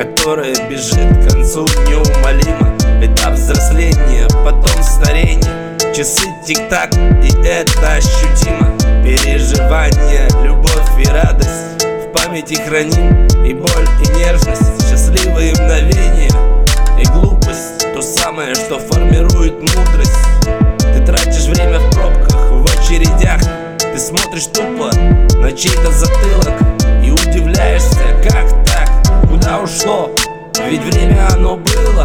которая бежит к концу неумолимо. Этап взросления, потом старение. Часы тик-так, и это ощутимо. Переживания, любовь и радость. В памяти храним и боль, и нежность. Счастливые мгновения и глупость. То самое, что формирует мудрость. Ты тратишь время в пробках, в очередях. Ты смотришь тупо на чей-то затылок удивляешься, как так, куда ушло? Ведь время оно было.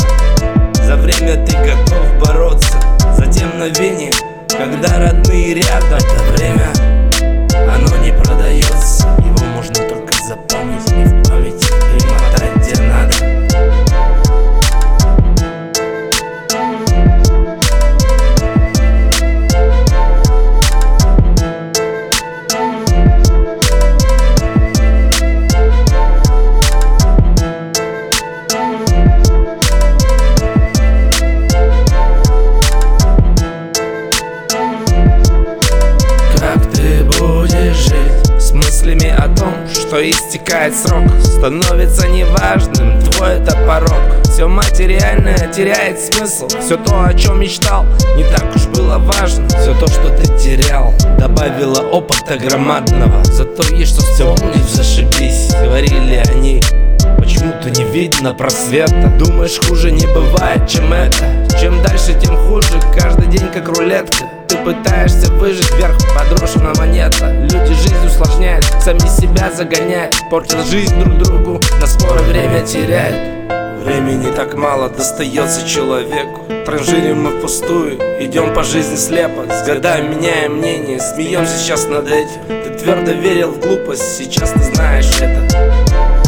За время ты готов бороться За те мгновения, когда родные рядом. Это время, оно не продается Его можно что истекает срок. Становится неважным твой это порог. Все материальное теряет смысл. Все то, о чем мечтал, не так уж было важно. Все то, что ты терял, добавило опыта громадного. Зато есть что вспомнить, зашибись. Говорили они, Почему-то не видно просвета Думаешь, хуже не бывает, чем это. Чем дальше, тем хуже, каждый день как рулетка Ты пытаешься выжить вверх, жизнь усложняют, сами себя загоняют. Портят жизнь друг другу, на споры время теряют. Времени так мало достается человеку. Транжирим мы впустую, идем по жизни слепо. С годами меняем мнение, смеемся сейчас над этим. Ты твердо верил в глупость, сейчас ты знаешь это